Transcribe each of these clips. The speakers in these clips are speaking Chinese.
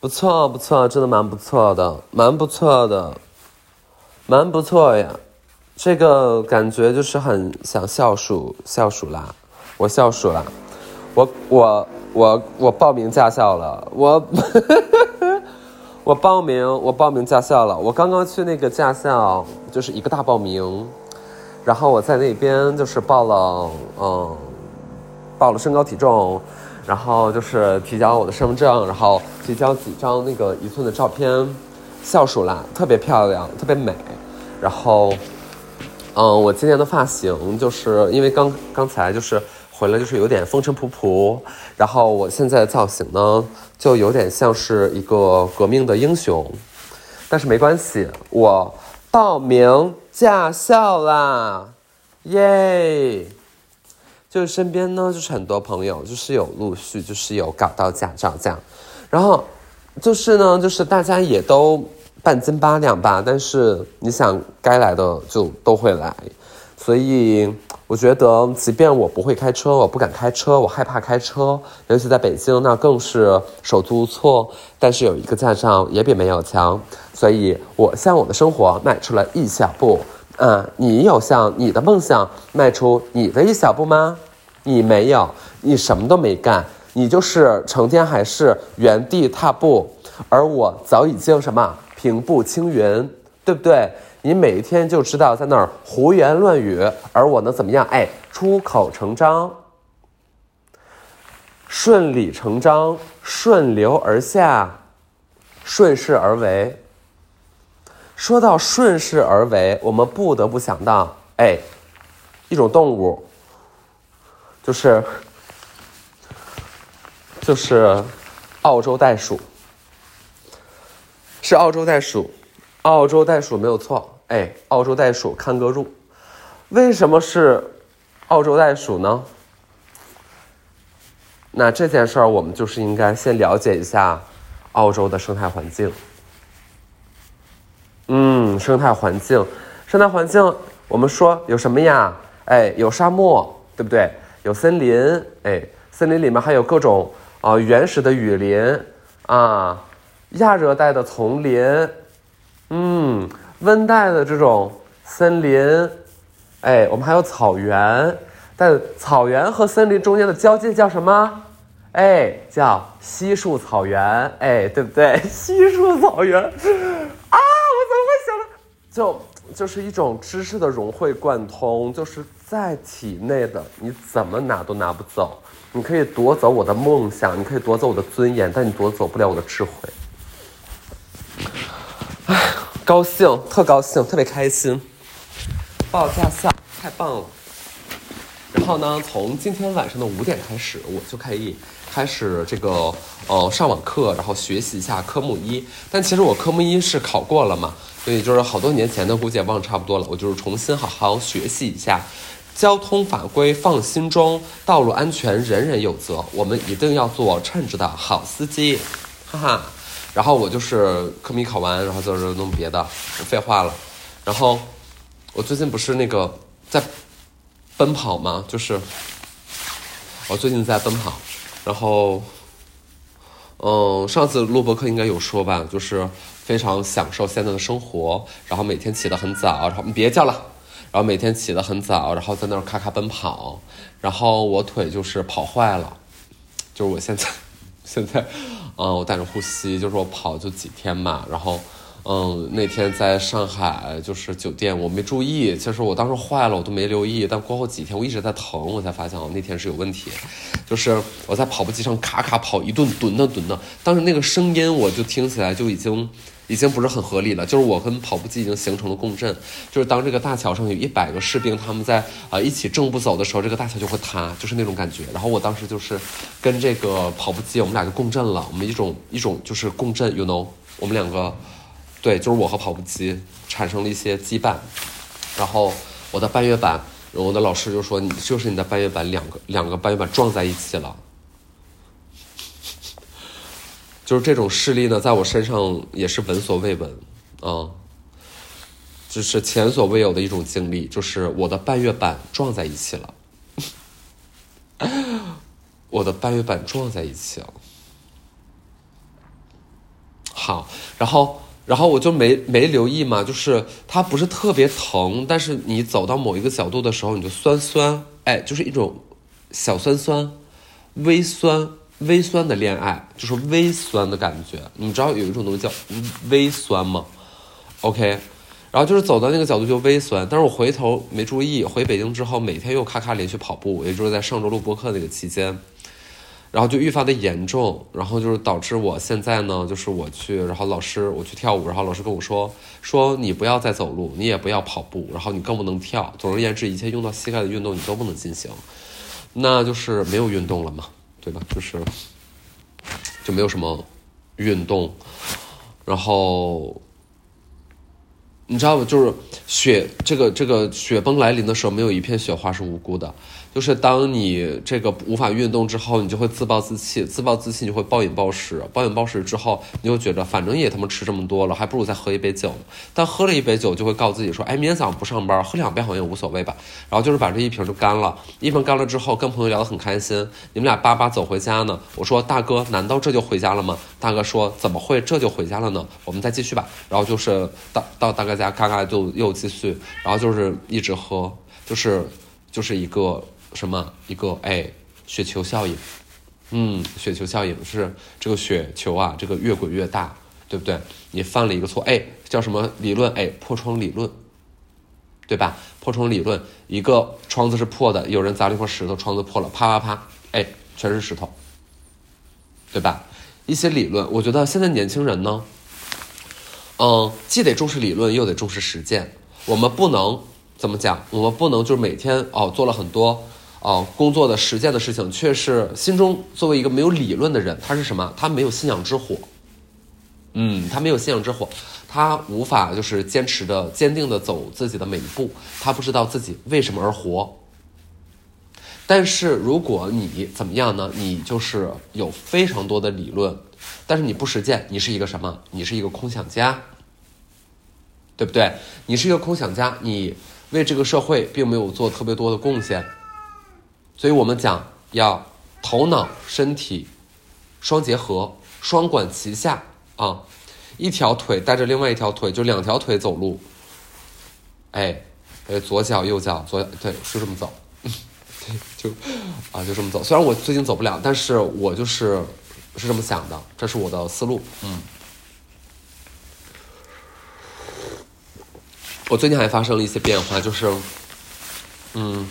不错不错，真的蛮不错的，蛮不错的，蛮不错呀。这个感觉就是很想笑鼠笑鼠啦，我笑鼠啦，我我我我报名驾校了，我 我报名我报名驾校了，我刚刚去那个驾校就是一个大报名，然后我在那边就是报了嗯报了身高体重。然后就是提交我的身份证，然后提交几张那个一寸的照片，笑鼠啦，特别漂亮，特别美。然后，嗯，我今天的发型就是因为刚刚才就是回来就是有点风尘仆仆，然后我现在的造型呢就有点像是一个革命的英雄，但是没关系，我报名驾校啦，耶！就身边呢，就是很多朋友，就是有陆续，就是有搞到驾照这样，然后就是呢，就是大家也都半斤八两吧，但是你想该来的就都会来，所以我觉得，即便我不会开车，我不敢开车，我害怕开车，尤其在北京，那更是手足无措。但是有一个驾照也比没有强，所以我向我的生活迈出了一小步。嗯，你有向你的梦想迈出你的一小步吗？你没有，你什么都没干，你就是成天还是原地踏步，而我早已经什么平步青云，对不对？你每天就知道在那儿胡言乱语，而我能怎么样？哎，出口成章，顺理成章，顺流而下，顺势而为。说到顺势而为，我们不得不想到，哎，一种动物，就是就是澳洲袋鼠，是澳洲袋鼠，澳洲袋鼠没有错，哎，澳洲袋鼠看个入。为什么是澳洲袋鼠呢？那这件事儿，我们就是应该先了解一下澳洲的生态环境。嗯，生态环境，生态环境，我们说有什么呀？哎，有沙漠，对不对？有森林，哎，森林里面还有各种啊原始的雨林啊，亚热带的丛林，嗯，温带的这种森林，哎，我们还有草原，但草原和森林中间的交界叫什么？哎，叫稀树草原，哎，对不对？稀树草原。啊，我怎么会想到就就是一种知识的融会贯通，就是在体内的，你怎么拿都拿不走。你可以夺走我的梦想，你可以夺走我的尊严，但你夺走不了我的智慧。哎，高兴，特高兴，特别开心，报驾校，太棒了。然后呢，从今天晚上的五点开始，我就可以开始这个呃上网课，然后学习一下科目一。但其实我科目一是考过了嘛。所以就是好多年前的，估计也忘差不多了。我就是重新好好学习一下，交通法规放心中，道路安全人人有责，我们一定要做称职的好司机，哈哈。然后我就是科目一考完，然后就是弄别的，废话了。然后我最近不是那个在奔跑吗？就是我最近在奔跑，然后嗯，上次录播课应该有说吧，就是。非常享受现在的生活，然后每天起得很早，然后你别叫了，然后每天起得很早，然后在那儿咔咔奔跑，然后我腿就是跑坏了，就是我现在，现在，嗯，我带着呼吸，就是我跑就几天嘛，然后。嗯，那天在上海就是酒店，我没注意，其实我当时坏了，我都没留意。但过后几天我一直在疼，我才发现哦，那天是有问题。就是我在跑步机上咔咔跑一顿，蹲的蹲的，当时那个声音我就听起来就已经已经不是很合理了。就是我跟跑步机已经形成了共振，就是当这个大桥上有一百个士兵他们在啊一起正步走的时候，这个大桥就会塌，就是那种感觉。然后我当时就是跟这个跑步机我们俩就共振了，我们一种一种就是共振，you know，我们两个。对，就是我和跑步机产生了一些羁绊，然后我的半月板，我的老师就说你就是你的半月板两个两个半月板撞在一起了，就是这种事例呢，在我身上也是闻所未闻啊，就是前所未有的一种经历，就是我的半月板撞在一起了，我的半月板撞在一起了。好，然后然后我就没没留意嘛，就是它不是特别疼，但是你走到某一个角度的时候，你就酸酸，哎，就是一种小酸酸、微酸、微酸的恋爱，就是微酸的感觉。你知道有一种东西叫微酸吗？OK。然后就是走到那个角度就微酸，但是我回头没注意，回北京之后每天又咔咔连续跑步，也就是在上周录播课那个期间，然后就愈发的严重，然后就是导致我现在呢，就是我去，然后老师我去跳舞，然后老师跟我说说你不要再走路，你也不要跑步，然后你更不能跳，总而言之，一切用到膝盖的运动你都不能进行，那就是没有运动了嘛，对吧？就是就没有什么运动，然后。你知道不？就是雪，这个这个雪崩来临的时候，没有一片雪花是无辜的。就是当你这个无法运动之后，你就会自暴自弃，自暴自弃你就会暴饮暴食，暴饮暴食之后，你就觉得反正也他妈吃这么多了，还不如再喝一杯酒。但喝了一杯酒，就会告诉自己说，哎，明天早上不上班，喝两杯好像也无所谓吧。然后就是把这一瓶就干了，一瓶干了之后，跟朋友聊得很开心，你们俩叭叭走回家呢。我说大哥，难道这就回家了吗？大哥说怎么会这就回家了呢？我们再继续吧。然后就是到到大哥家，嘎嘎就又继续，然后就是一直喝，就是就是一个。什么一个哎雪球效应，嗯，雪球效应是这个雪球啊，这个越滚越大，对不对？你犯了一个错，哎，叫什么理论？哎，破窗理论，对吧？破窗理论，一个窗子是破的，有人砸了一块石头，窗子破了，啪啪啪，哎，全是石头，对吧？一些理论，我觉得现在年轻人呢，嗯，既得重视理论，又得重视实践。我们不能怎么讲？我们不能就是每天哦做了很多。哦，工作的实践的事情，却是心中作为一个没有理论的人，他是什么？他没有信仰之火。嗯，他没有信仰之火，他无法就是坚持的、坚定的走自己的每一步。他不知道自己为什么而活。但是如果你怎么样呢？你就是有非常多的理论，但是你不实践，你是一个什么？你是一个空想家，对不对？你是一个空想家，你为这个社会并没有做特别多的贡献。所以我们讲要头脑身体双结合，双管齐下啊！一条腿带着另外一条腿，就两条腿走路。哎，呃，左脚右脚，左对，是这么走，就啊，就这么走。虽然我最近走不了，但是我就是是这么想的，这是我的思路。嗯，我最近还发生了一些变化，就是嗯。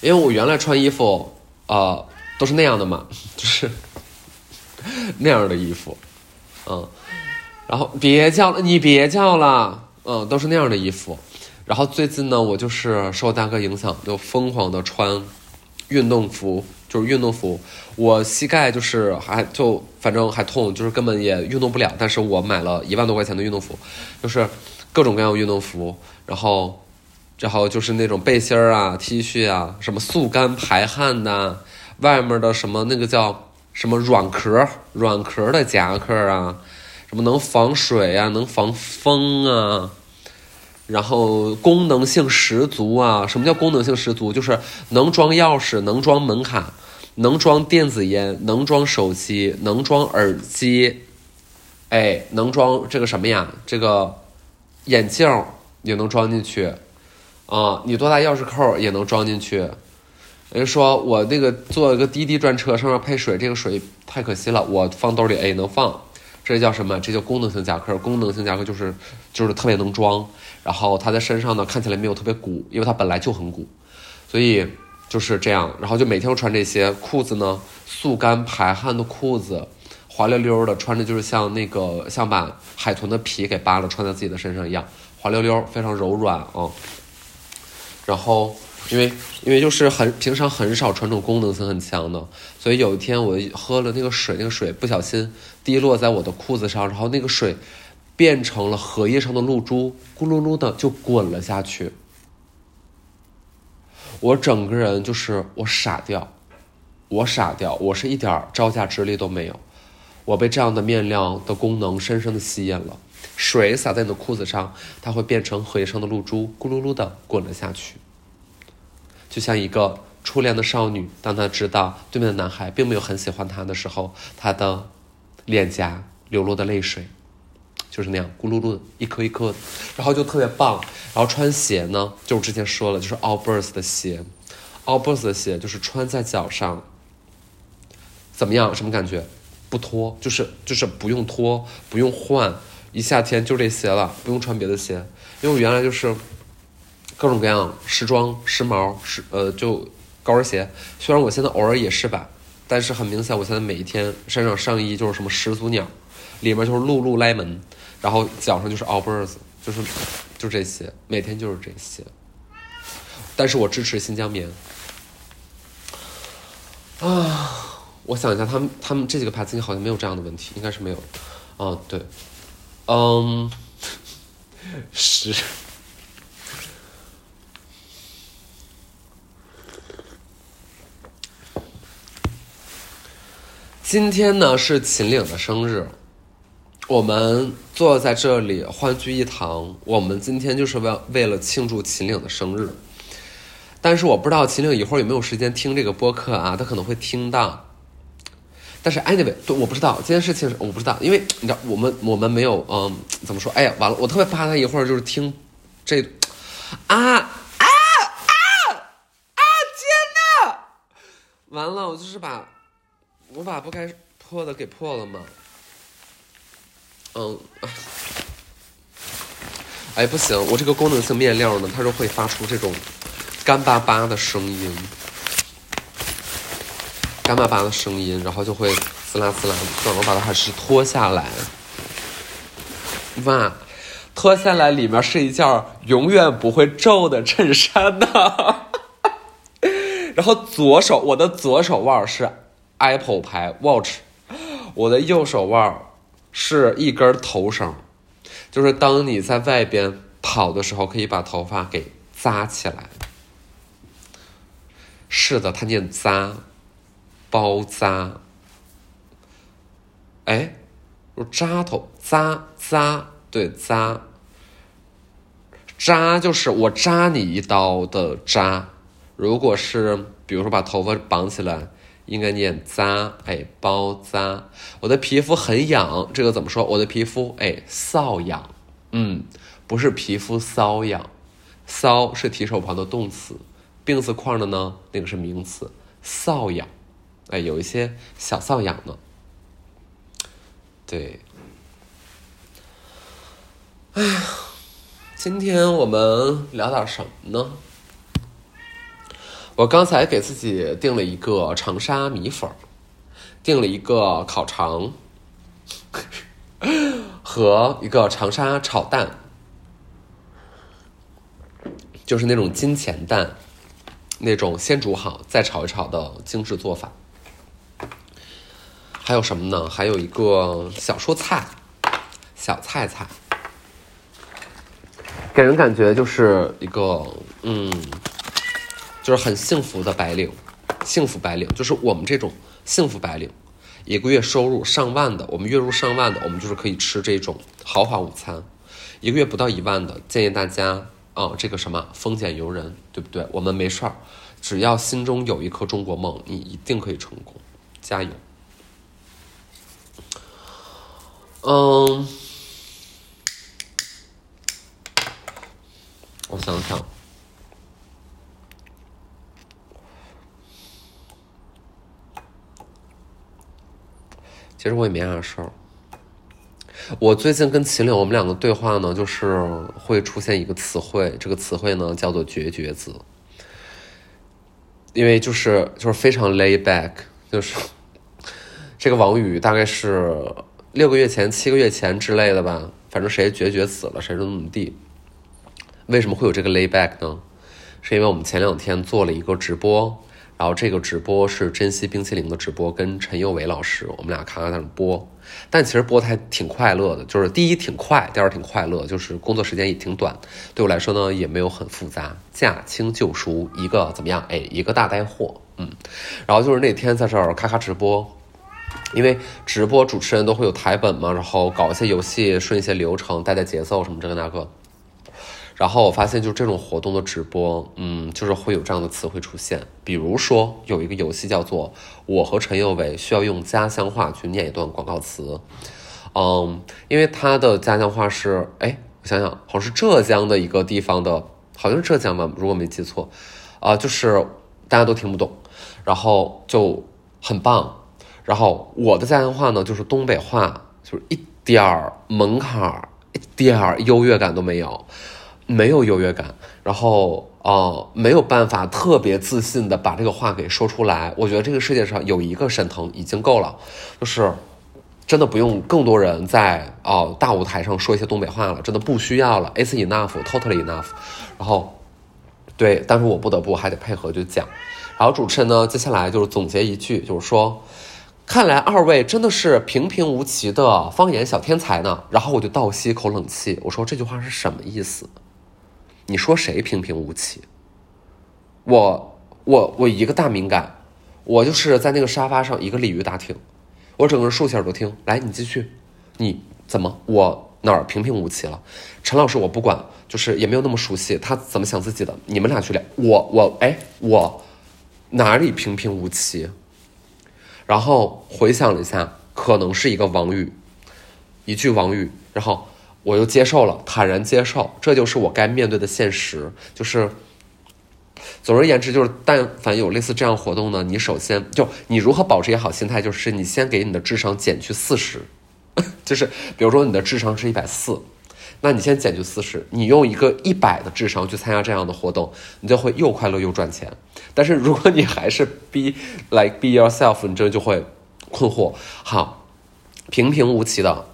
因为我原来穿衣服，呃，都是那样的嘛，就是那样的衣服，嗯，然后别叫了，你别叫了，嗯，都是那样的衣服。然后最近呢，我就是受大哥影响，就疯狂的穿运动服，就是运动服。我膝盖就是还就反正还痛，就是根本也运动不了。但是我买了一万多块钱的运动服，就是各种各样的运动服，然后。然后就是那种背心儿啊、T 恤啊，什么速干排汗的，外面的什么那个叫什么软壳、软壳的夹克啊，什么能防水啊、能防风啊，然后功能性十足啊。什么叫功能性十足？就是能装钥匙、能装门卡、能装电子烟、能装手机、能装耳机，哎，能装这个什么呀？这个眼镜也能装进去。啊，你多大钥匙扣也能装进去。人说我那个坐一个滴滴专车，上面配水，这个水太可惜了，我放兜里哎能放。这叫什么？这叫功能性夹克。功能性夹克就是就是特别能装，然后它在身上呢看起来没有特别鼓，因为它本来就很鼓，所以就是这样。然后就每天都穿这些裤子呢，速干排汗的裤子，滑溜溜的，穿着就是像那个像把海豚的皮给扒了穿在自己的身上一样，滑溜溜，非常柔软啊。然后，因为因为就是很平常很少穿这种功能性很强的，所以有一天我喝了那个水，那个水不小心滴落在我的裤子上，然后那个水变成了荷叶上的露珠，咕噜噜的就滚了下去。我整个人就是我傻掉，我傻掉，我是一点招架之力都没有，我被这样的面料的功能深深的吸引了。水洒在你的裤子上，它会变成荷叶上的露珠，咕噜噜的滚了下去。就像一个初恋的少女，当她知道对面的男孩并没有很喜欢她的时候，她的脸颊流落的泪水，就是那样咕噜噜一颗一颗的，然后就特别棒。然后穿鞋呢，就我之前说了，就是 Allbirds 的鞋，Allbirds 的鞋就是穿在脚上，怎么样？什么感觉？不脱，就是就是不用脱，不用换，一夏天就这鞋了，不用穿别的鞋。因为我原来就是各种各样时装、时髦、时呃就高跟鞋，虽然我现在偶尔也是吧。但是很明显，我现在每一天身上上衣就是什么始祖鸟，里面就是露露莱门，然后脚上就是 Allbirds，就是就这些，每天就是这些。但是我支持新疆棉。啊，我想一下，他们他们这几个牌子好像没有这样的问题，应该是没有。哦，对，嗯，是。今天呢是秦岭的生日，我们坐在这里欢聚一堂。我们今天就是为为了庆祝秦岭的生日，但是我不知道秦岭一会儿有没有时间听这个播客啊？他可能会听到。但是 anyway，对，我不知道这件事情，我不知道，因为你知道我们我们没有嗯，怎么说？哎呀，完了，我特别怕他一会儿就是听这啊啊啊啊！天呐！完了，我就是把。我把不该破的给破了嘛？嗯，哎不行，我这个功能性面料呢，它是会发出这种干巴巴的声音，干巴巴的声音，然后就会滋啦滋啦。算了，我把它还是脱下来。哇，脱下来里面是一件永远不会皱的衬衫呢。然后左手，我的左手腕是。Apple 牌 Watch，我的右手腕是一根头绳，就是当你在外边跑的时候，可以把头发给扎起来。是的，它念扎，包扎。哎，我扎头扎扎，对扎，扎就是我扎你一刀的扎。如果是比如说把头发绑起来。应该念扎，哎，包扎。我的皮肤很痒，这个怎么说？我的皮肤，哎，瘙痒。嗯，不是皮肤瘙痒，瘙是提手旁的动词，病字框的呢，那个是名词，瘙痒。哎，有一些小瘙痒呢。对。哎呀，今天我们聊点什么呢？我刚才给自己订了一个长沙米粉，订了一个烤肠，和一个长沙炒蛋，就是那种金钱蛋，那种先煮好再炒一炒的精致做法。还有什么呢？还有一个小蔬菜，小菜菜，给人感觉就是一个嗯。就是很幸福的白领，幸福白领就是我们这种幸福白领，一个月收入上万的，我们月入上万的，我们就是可以吃这种豪华午餐。一个月不到一万的，建议大家啊，这个什么丰俭由人，对不对？我们没事儿，只要心中有一颗中国梦，你一定可以成功，加油。嗯，我想想。其实我也没啥事儿。我最近跟秦岭我们两个对话呢，就是会出现一个词汇，这个词汇呢叫做“绝绝子”，因为就是就是非常 lay back，就是这个王宇大概是六个月前、七个月前之类的吧，反正谁绝绝死了，谁就怎么地。为什么会有这个 lay back 呢？是因为我们前两天做了一个直播。然后这个直播是珍惜冰淇淋的直播，跟陈佑伟老师，我们俩咔咔在那播。但其实播的还挺快乐的，就是第一挺快，第二挺快乐，就是工作时间也挺短。对我来说呢，也没有很复杂，驾轻就熟，一个怎么样？哎，一个大带货，嗯。然后就是那天在这儿咔咔直播，因为直播主持人都会有台本嘛，然后搞一些游戏，顺一些流程，带带节奏什么这个那个。然后我发现，就这种活动的直播，嗯，就是会有这样的词汇出现。比如说，有一个游戏叫做《我和陈宥维需要用家乡话去念一段广告词》，嗯，因为他的家乡话是，哎，我想想，好像是浙江的一个地方的，好像是浙江吧，如果没记错，啊，就是大家都听不懂，然后就很棒。然后我的家乡话呢，就是东北话，就是一点儿门槛儿、一点儿优越感都没有，没有优越感。然后呃，没有办法特别自信的把这个话给说出来。我觉得这个世界上有一个沈腾已经够了，就是真的不用更多人在哦大舞台上说一些东北话了，真的不需要了。It's enough，totally enough。然后对，但是我不得不还得配合就讲。然后主持人呢，接下来就是总结一句，就是说。看来二位真的是平平无奇的方言小天才呢。然后我就倒吸一口冷气，我说这句话是什么意思？你说谁平平无奇？我我我一个大敏感，我就是在那个沙发上一个鲤鱼打挺，我整个人竖起耳朵听。来，你继续，你怎么我哪儿平平无奇了？陈老师我不管，就是也没有那么熟悉，他怎么想自己的？你们俩去聊。我我哎我哪里平平无奇？然后回想了一下，可能是一个王语，一句王语，然后我又接受了，坦然接受，这就是我该面对的现实。就是，总而言之，就是但凡有类似这样活动呢，你首先就你如何保持一个好心态，就是你先给你的智商减去四十，就是比如说你的智商是一百四，那你先减去四十，你用一个一百的智商去参加这样的活动，你就会又快乐又赚钱。但是如果你还是 be like be yourself，你这就会困惑。好，平平无奇的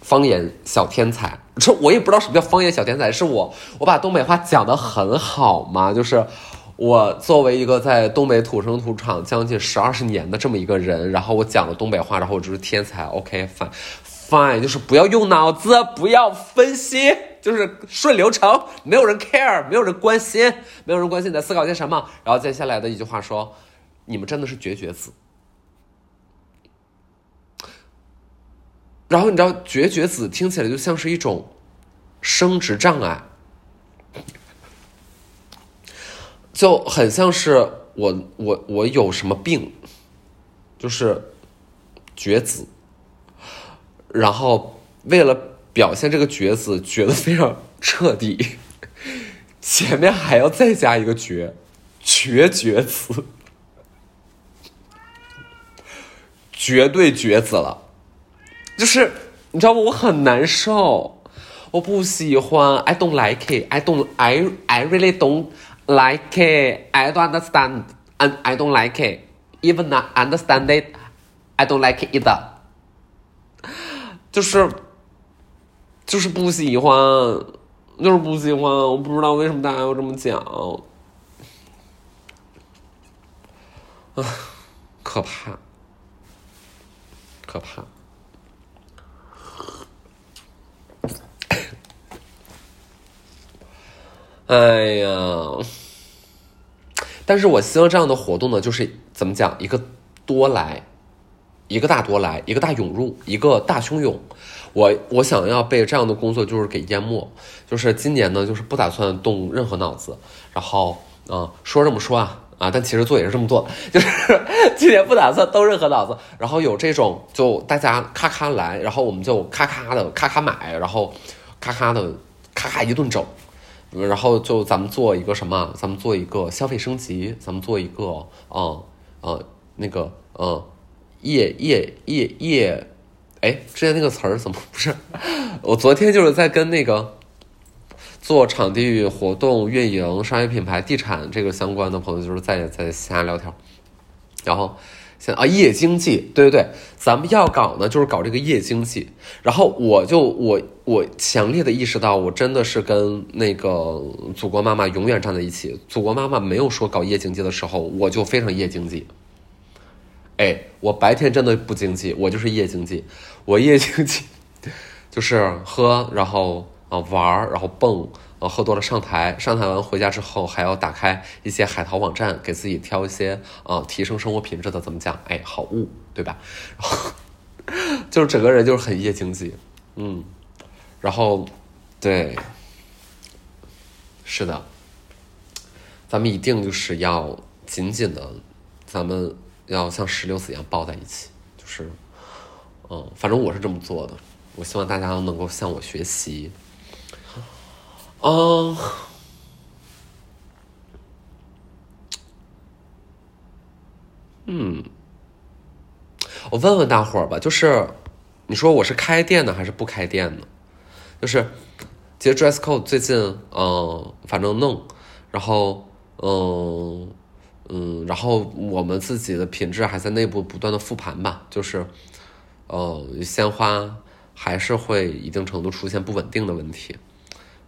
方言小天才，这我也不知道什么叫方言小天才，是我我把东北话讲得很好吗？就是我作为一个在东北土生土长将近十二十年的这么一个人，然后我讲了东北话，然后我就是天才。OK，fine fine，就是不要用脑子，不要分析。就是顺流程，没有人 care，没有人关心，没有人关心你在思考些什么。然后接下来的一句话说：“你们真的是绝绝子。”然后你知道，绝绝子听起来就像是一种生殖障碍，就很像是我我我有什么病，就是绝子。然后为了。表现这个角子绝得非常彻底，前面还要再加一个绝，绝绝子，绝对绝子了，就是你知道吗？我很难受，我不喜欢，I don't like it，I don't I I really don't like it，I don't understand，and I don't like it，even I understand it，I don't like it either，就是。就是不喜欢，就是不喜欢，我不知道为什么大家要这么讲，啊，可怕，可怕，哎呀，但是我希望这样的活动呢，就是怎么讲，一个多来，一个大夺来，一个大涌入，一个大汹涌。我我想要被这样的工作就是给淹没，就是今年呢，就是不打算动任何脑子，然后啊说这么说啊啊，但其实做也是这么做，就是今年不打算动任何脑子，然后有这种就大家咔咔来，然后我们就咔咔的咔咔买，然后咔咔的咔咔一顿整，然后就咱们做一个什么？咱们做一个消费升级，咱们做一个啊啊那个嗯夜夜夜夜。哎，之前那个词儿怎么不是？我昨天就是在跟那个做场地活动运营、商业品牌、地产这个相关的朋友，就是在在瞎聊天。然后现啊，夜经济，对对对，咱们要搞呢，就是搞这个夜经济。然后我就我我强烈的意识到，我真的是跟那个祖国妈妈永远站在一起。祖国妈妈没有说搞夜经济的时候，我就非常夜经济。哎，我白天真的不经济，我就是夜经济。我夜经济就是喝，然后啊玩然后蹦，啊喝多了上台，上台完回家之后还要打开一些海淘网站，给自己挑一些啊提升生活品质的，怎么讲？哎，好物，对吧？然后就是整个人就是很夜经济，嗯，然后对，是的，咱们一定就是要紧紧的，咱们。要像石榴子一样抱在一起，就是嗯，反正我是这么做的。我希望大家能够向我学习。嗯，嗯，我问问大伙儿吧，就是你说我是开店的还是不开店的？就是其实 dress code 最近嗯，反正弄，然后嗯嗯，然后我们自己的品质还在内部不断的复盘吧，就是呃鲜花还是会一定程度出现不稳定的问题。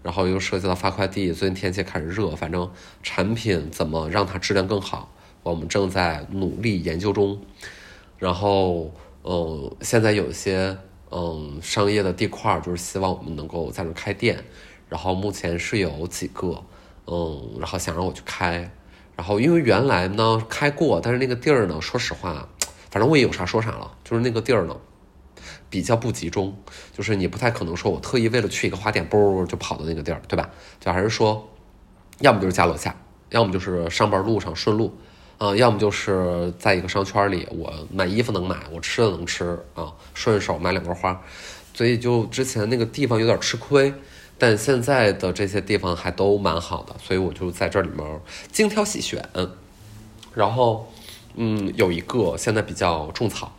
然后又涉及到发快递，最近天气开始热，反正产品怎么让它质量更好，我们正在努力研究中。然后，嗯，现在有一些嗯商业的地块，就是希望我们能够在那开店。然后目前是有几个，嗯，然后想让我去开。然后因为原来呢开过，但是那个地儿呢，说实话，反正我也有啥说啥了，就是那个地儿呢。比较不集中，就是你不太可能说，我特意为了去一个花店，啵就跑到那个地儿，对吧？就还是说，要么就是家楼下，要么就是上班路上顺路，啊，要么就是在一个商圈里，我买衣服能买，我吃的能吃啊，顺手买两根花。所以就之前那个地方有点吃亏，但现在的这些地方还都蛮好的，所以我就在这里面精挑细选。然后，嗯，有一个现在比较种草。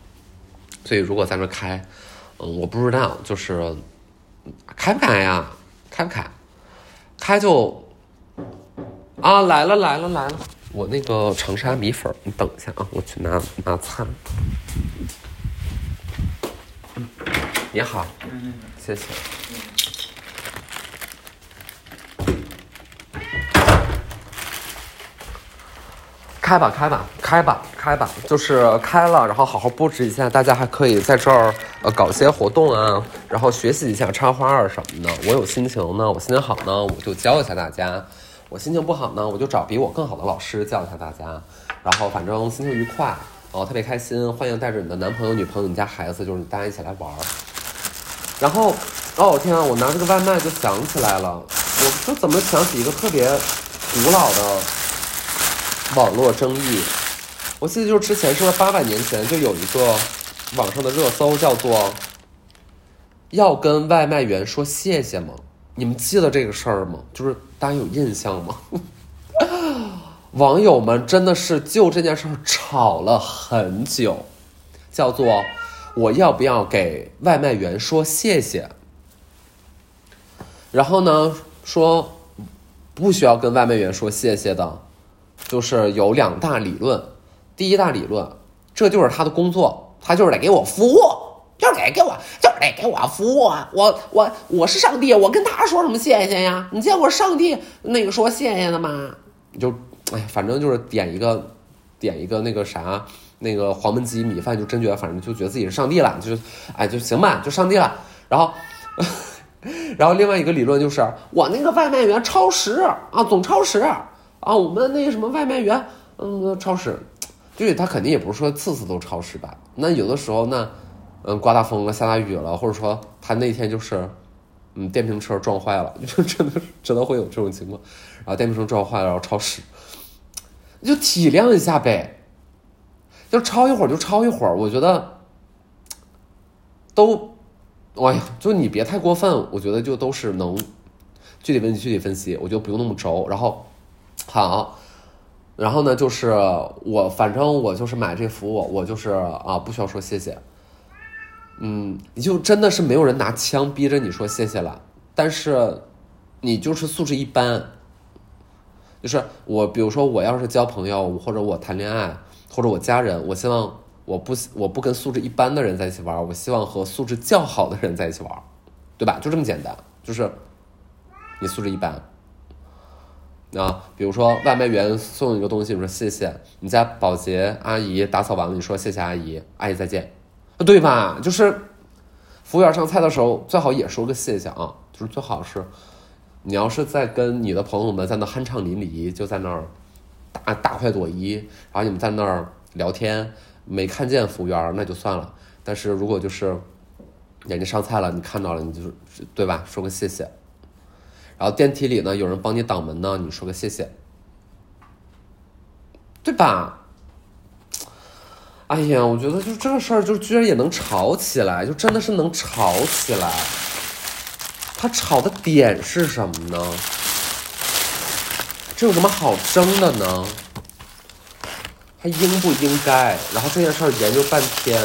所以，如果在那开，嗯，我不知道，就是开不开呀？开不开？开就啊，来了来了来了！我那个长沙米粉，你等一下啊，我去拿拿菜。你好，谢谢。开吧，开吧，开吧，开吧，就是开了，然后好好布置一下，大家还可以在这儿呃搞些活动啊，然后学习一下插花儿什么的。我有心情呢，我心情好呢，我就教一下大家；我心情不好呢，我就找比我更好的老师教一下大家。然后反正心情愉快，哦，特别开心，欢迎带着你的男朋友、女朋友、你家孩子，就是大家一起来玩儿。然后，哦天啊，我拿这个外卖就想起来了，我就怎么想起一个特别古老的。网络争议，我记得就是之前是不是八百年前就有一个网上的热搜叫做“要跟外卖员说谢谢吗？”你们记得这个事儿吗？就是大家有印象吗？网友们真的是就这件事儿吵了很久，叫做“我要不要给外卖员说谢谢？”然后呢，说不需要跟外卖员说谢谢的。就是有两大理论，第一大理论，这就是他的工作，他就是得给我服务，就是得给我，就是得给我服务。我我我是上帝，我跟他说什么谢谢呀？你见过上帝那个说谢谢的吗？就哎，反正就是点一个，点一个那个啥，那个黄焖鸡米饭，就真觉得反正就觉得自己是上帝了，就哎就行吧，就上帝了。然后，然后另外一个理论就是我那个外卖员超时啊，总超时。啊，我们那个什么外卖员，嗯，超时，对他肯定也不是说次次都超时吧？那有的时候呢，嗯，刮大风了，下大雨了，或者说他那天就是，嗯，电瓶车撞坏了，就真的真的会有这种情况，然后电瓶车撞坏了，然后超时，就体谅一下呗，就超一会儿就超一会儿，我觉得都，哎呀，就你别太过分，我觉得就都是能具体问题具体分析，我觉得不用那么轴，然后。好，然后呢，就是我，反正我就是买这服务，我就是啊，不需要说谢谢。嗯，你就真的是没有人拿枪逼着你说谢谢了，但是你就是素质一般。就是我，比如说我要是交朋友，或者我谈恋爱，或者我家人，我希望我不我不跟素质一般的人在一起玩，我希望和素质较好的人在一起玩，对吧？就这么简单，就是你素质一般。啊，比如说外卖员送一个东西，你说谢谢；你家保洁阿姨打扫完了，你说谢谢阿姨，阿姨再见，对吧？就是服务员上菜的时候，最好也说个谢谢啊。就是最好是，你要是在跟你的朋友们在那酣畅淋漓，就在那儿大大快朵颐，然后你们在那儿聊天，没看见服务员那就算了。但是如果就是人家上菜了，你看到了，你就对吧？说个谢谢。然后电梯里呢，有人帮你挡门呢，你说个谢谢，对吧？哎呀，我觉得就这个事儿，就居然也能吵起来，就真的是能吵起来。他吵的点是什么呢？这有什么好争的呢？他应不应该？然后这件事儿研究半天，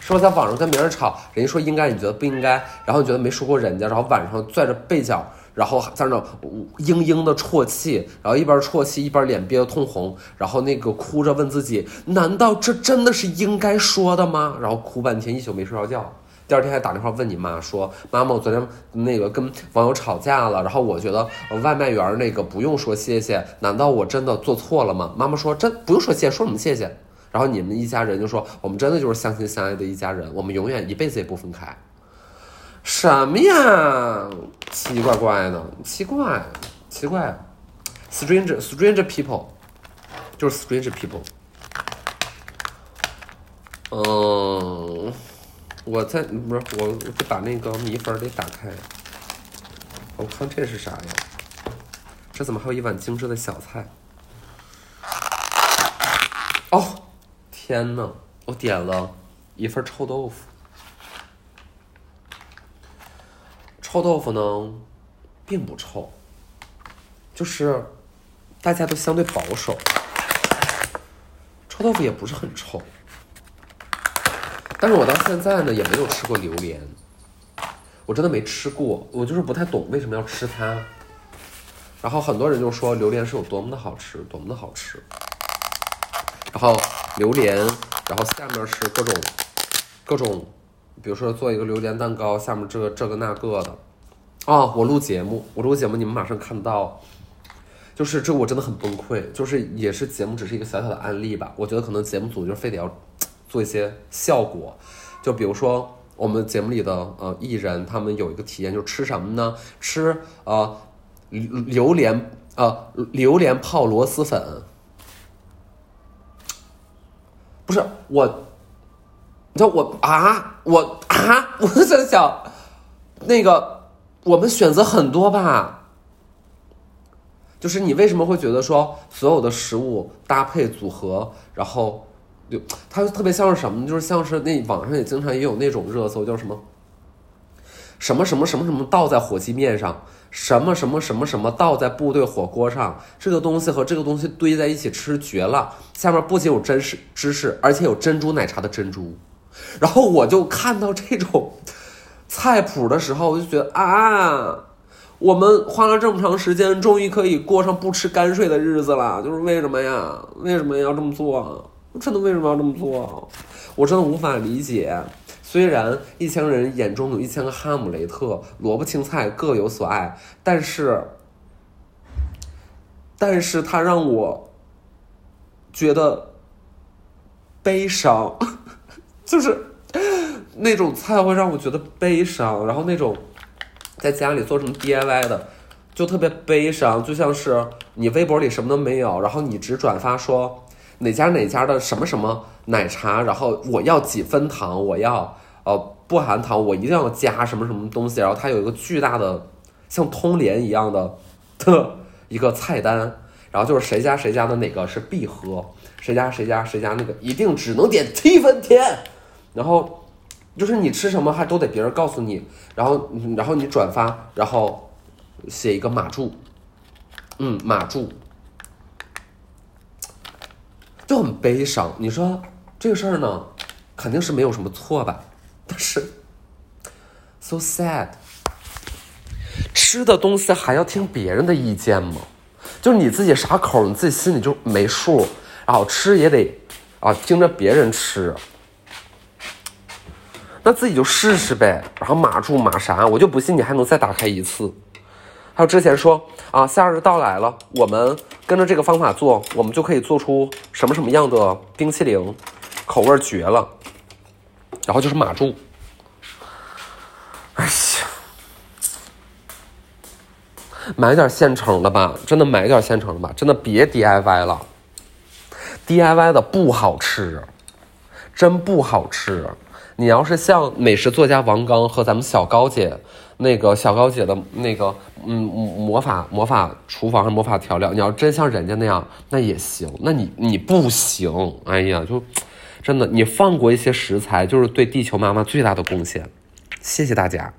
是不是在网上跟别人吵？人家说应该，你觉得不应该？然后你觉得没说过人家，然后晚上拽着被角。然后在那嘤嘤的啜泣，然后一边啜泣一边脸憋得通红，然后那个哭着问自己：难道这真的是应该说的吗？然后哭半天，一宿没睡着觉。第二天还打电话问你妈说：妈妈，我昨天那个跟网友吵架了，然后我觉得外卖员那个不用说谢谢，难道我真的做错了吗？妈妈说：真不用说谢，说什么谢谢？然后你们一家人就说：我们真的就是相亲相爱的一家人，我们永远一辈子也不分开。什么呀，奇奇怪怪的，奇怪，奇怪，stranger stranger people，就是 stranger people。嗯，我在不是我，我得把那个米粉得打开。我看这是啥呀？这怎么还有一碗精致的小菜？哦，天呐，我点了一份臭豆腐。臭豆腐呢，并不臭，就是大家都相对保守。臭豆腐也不是很臭，但是我到现在呢也没有吃过榴莲，我真的没吃过，我就是不太懂为什么要吃它。然后很多人就说榴莲是有多么的好吃，多么的好吃。然后榴莲，然后下面是各种各种。比如说做一个榴莲蛋糕，下面这个这个那个的，啊，我录节目，我录节目，你们马上看到，就是这我真的很崩溃，就是也是节目只是一个小小的案例吧，我觉得可能节目组就非得要做一些效果，就比如说我们节目里的呃艺人，他们有一个体验，就是吃什么呢？吃呃榴莲呃榴莲泡螺蛳粉，不是我。你知道我啊，我啊，我在想，那个我们选择很多吧，就是你为什么会觉得说所有的食物搭配组合，然后就它就特别像是什么？就是像是那网上也经常也有那种热搜，叫什么什么什么什么什么倒在火鸡面上，什么什么什么什么倒在部队火锅上，这个东西和这个东西堆在一起吃绝了。下面不仅有真实知识，而且有珍珠奶茶的珍珠。然后我就看到这种菜谱的时候，我就觉得啊，我们花了这么长时间，终于可以过上不吃干睡的日子了。就是为什么呀？为什么要这么做？真的为什么要这么做？我真的无法理解。虽然一千人眼中有一千个哈姆雷特，萝卜青菜各有所爱，但是，但是他让我觉得悲伤。就是那种菜会让我觉得悲伤，然后那种在家里做什么 DIY 的，就特别悲伤，就像是你微博里什么都没有，然后你只转发说哪家哪家的什么什么奶茶，然后我要几分糖，我要呃不含糖，我一定要加什么什么东西，然后它有一个巨大的像通联一样的的一个菜单，然后就是谁家谁家的哪个是必喝，谁家谁家谁家那个一定只能点七分甜。然后，就是你吃什么还都得别人告诉你，然后，然后你转发，然后写一个马注，嗯，马注，就很悲伤。你说这个事儿呢，肯定是没有什么错吧？但是，so sad，吃的东西还要听别人的意见吗？就你自己啥口，你自己心里就没数，然后吃也得啊听着别人吃。那自己就试试呗，然后码住码啥，我就不信你还能再打开一次。还有之前说啊，夏日到来了，我们跟着这个方法做，我们就可以做出什么什么样的冰淇淋，口味绝了。然后就是码住。哎呀，买点现成的吧，真的买点现成的吧，真的别 DIY 了，DIY 的不好吃，真不好吃。你要是像美食作家王刚和咱们小高姐，那个小高姐的那个，嗯，魔法魔法厨房和魔法调料，你要真像人家那样，那也行。那你你不行，哎呀，就真的，你放过一些食材，就是对地球妈妈最大的贡献。谢谢大家。